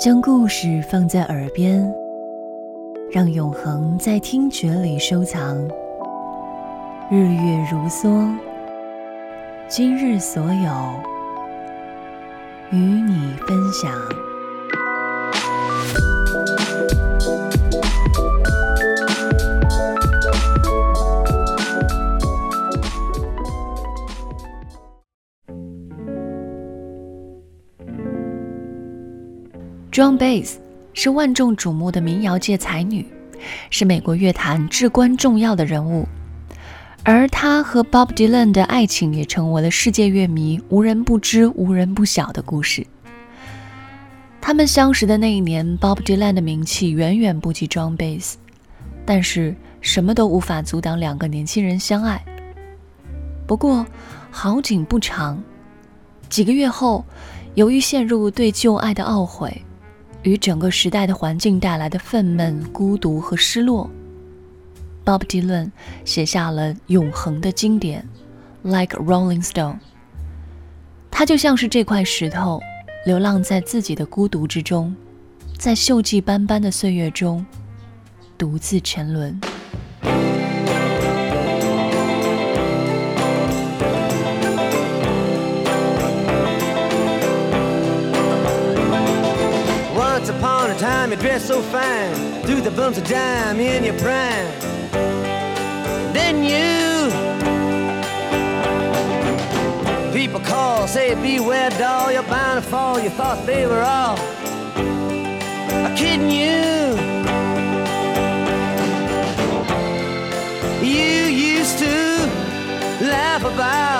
将故事放在耳边，让永恒在听觉里收藏。日月如梭，今日所有与你分享。Joan Baez 是万众瞩目的民谣界才女，是美国乐坛至关重要的人物。而她和 Bob Dylan 的爱情也成为了世界乐迷无人不知、无人不晓的故事。他们相识的那一年，Bob Dylan 的名气远远不及 Joan Baez，但是什么都无法阻挡两个年轻人相爱。不过好景不长，几个月后，由于陷入对旧爱的懊悔。与整个时代的环境带来的愤懑、孤独和失落，Bob Dylan 写下了永恒的经典《Like Rolling Stone》。他就像是这块石头，流浪在自己的孤独之中，在锈迹斑斑的岁月中，独自沉沦。Time you dress so fine, through the bumps of dime in your prime. Then you, people call, say beware, doll, you're bound to fall. You thought they were all kidding you. You used to laugh about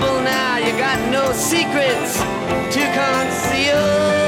You're now, you got no secrets to conceal.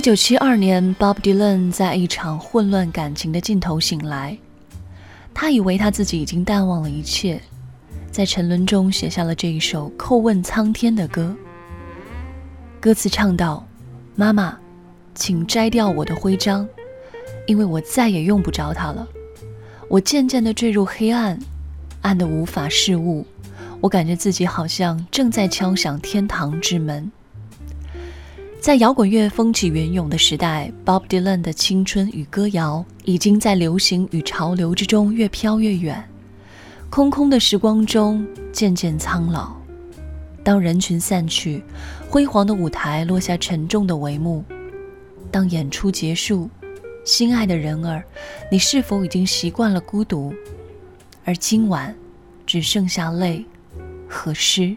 一九七二年，Bob Dylan 在一场混乱感情的尽头醒来，他以为他自己已经淡忘了一切，在沉沦中写下了这一首叩问苍天的歌。歌词唱道：“妈妈，请摘掉我的徽章，因为我再也用不着它了。我渐渐地坠入黑暗，暗得无法视物。我感觉自己好像正在敲响天堂之门。”在摇滚乐风起云涌的时代，Bob Dylan 的青春与歌谣已经在流行与潮流之中越飘越远，空空的时光中渐渐苍老。当人群散去，辉煌的舞台落下沉重的帷幕。当演出结束，心爱的人儿，你是否已经习惯了孤独？而今晚，只剩下泪和诗。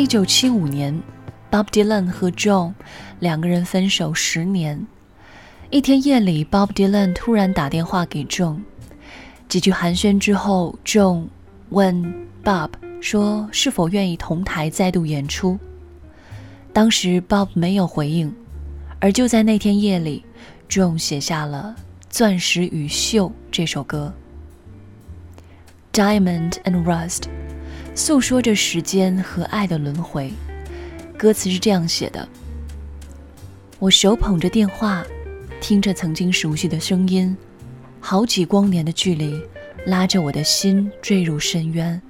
一九七五年，Bob Dylan 和 John 两个人分手十年。一天夜里，Bob Dylan 突然打电话给 John，几句寒暄之后，John 问 Bob 说是否愿意同台再度演出。当时 Bob 没有回应，而就在那天夜里，John 写下了《钻石与锈》这首歌。Diamond and Rust，诉说着时间和爱的轮回。歌词是这样写的：我手捧着电话，听着曾经熟悉的声音，好几光年的距离，拉着我的心坠入深渊。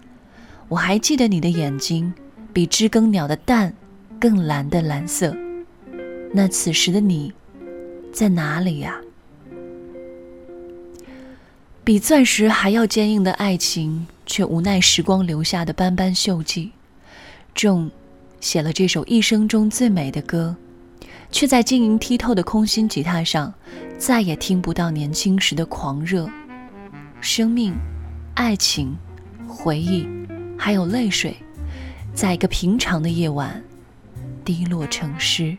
我还记得你的眼睛，比知更鸟的蛋更蓝的蓝色。那此时的你，在哪里呀？比钻石还要坚硬的爱情，却无奈时光留下的斑斑锈迹。仲写了这首一生中最美的歌，却在晶莹剔透的空心吉他上，再也听不到年轻时的狂热。生命、爱情、回忆，还有泪水，在一个平常的夜晚，滴落成诗。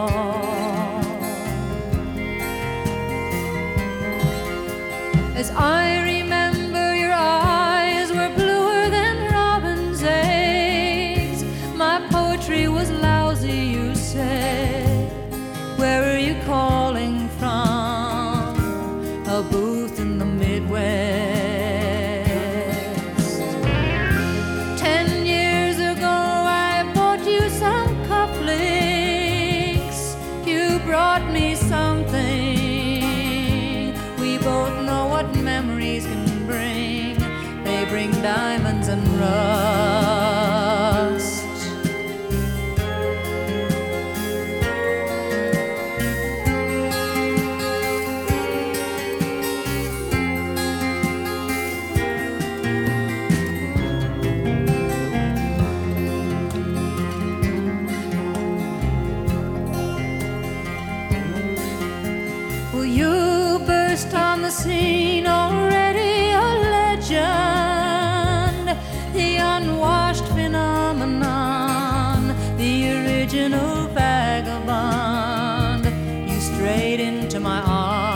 I phenomenon, the original vagabond. You strayed into my arms,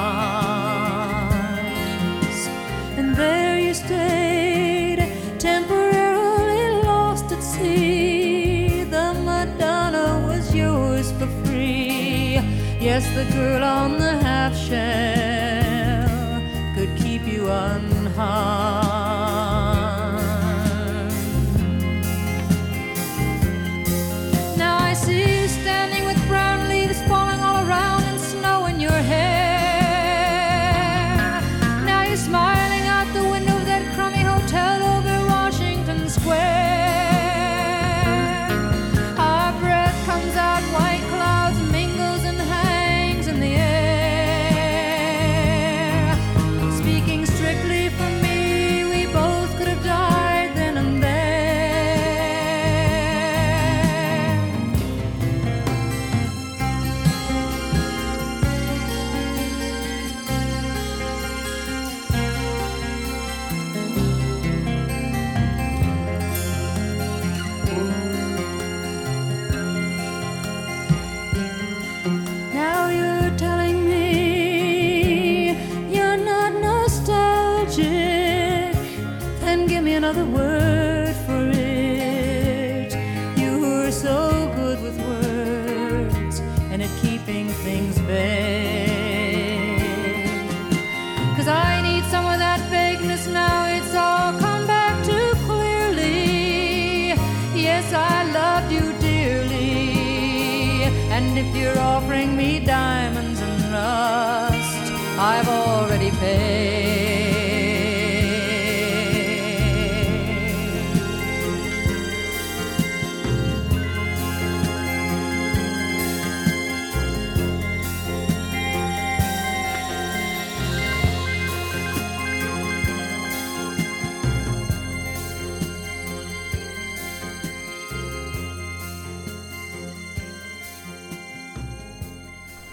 and there you stayed, temporarily lost at sea. The Madonna was yours for free. Yes, the girl on the half shell could keep you unharmed.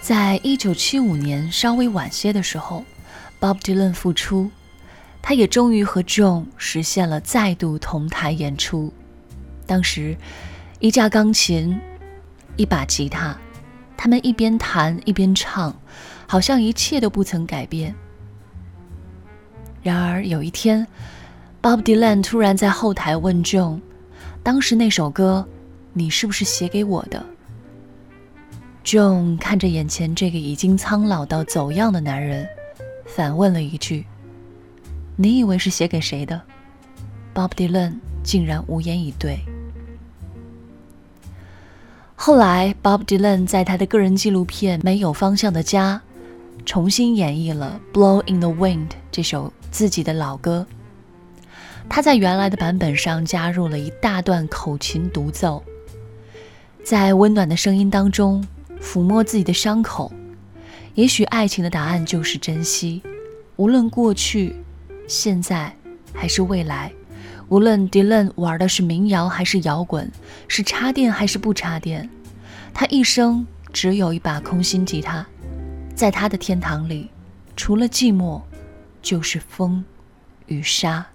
在一九七五年稍微晚些的时候，Bob Dylan 复出，他也终于和 John 实现了再度同台演出。当时，一架钢琴，一把吉他，他们一边弹一边唱，好像一切都不曾改变。然而有一天，Bob Dylan 突然在后台问 John：“ 当时那首歌，你是不是写给我的？” John 看着眼前这个已经苍老到走样的男人，反问了一句：“你以为是写给谁的？”Bob Dylan 竟然无言以对。后来，Bob Dylan 在他的个人纪录片《没有方向的家》重新演绎了《Blow in the Wind》这首自己的老歌。他在原来的版本上加入了一大段口琴独奏，在温暖的声音当中。抚摸自己的伤口，也许爱情的答案就是珍惜。无论过去、现在还是未来，无论 Dylan 玩的是民谣还是摇滚，是插电还是不插电，他一生只有一把空心吉他，在他的天堂里，除了寂寞，就是风与沙。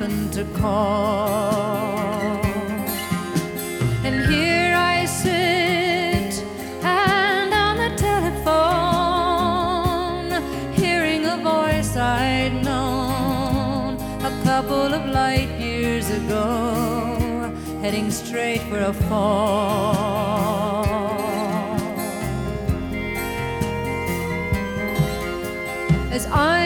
To call. And here I sit and on the telephone, hearing a voice I'd known a couple of light years ago, heading straight for a fall. As I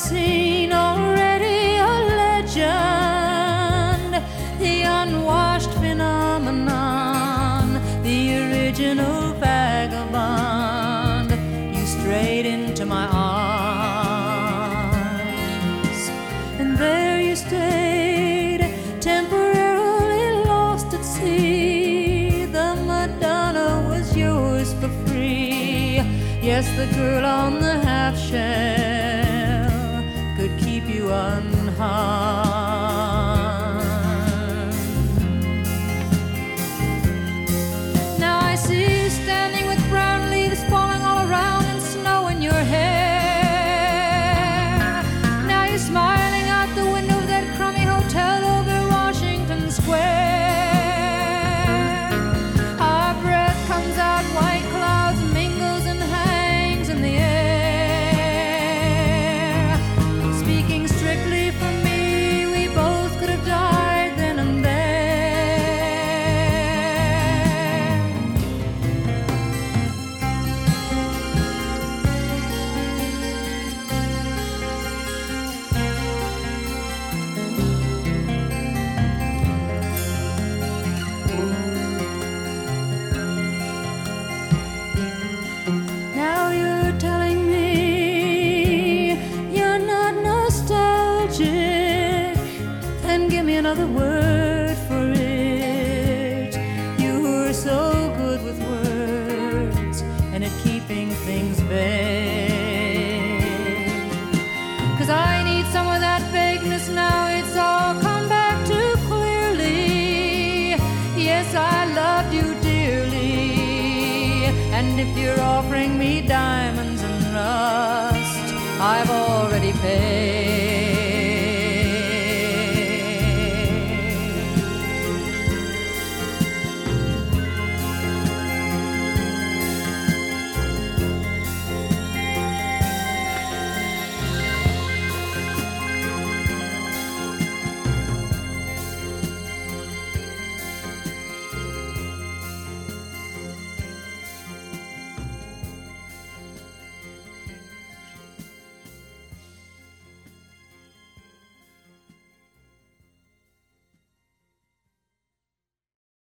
scene already a legend, the unwashed phenomenon, the original vagabond. You strayed into my arms, and there you stayed, temporarily lost at sea. The Madonna was yours for free. Yes, the girl on the half shell And if you're offering me diamonds and rust, I've already paid.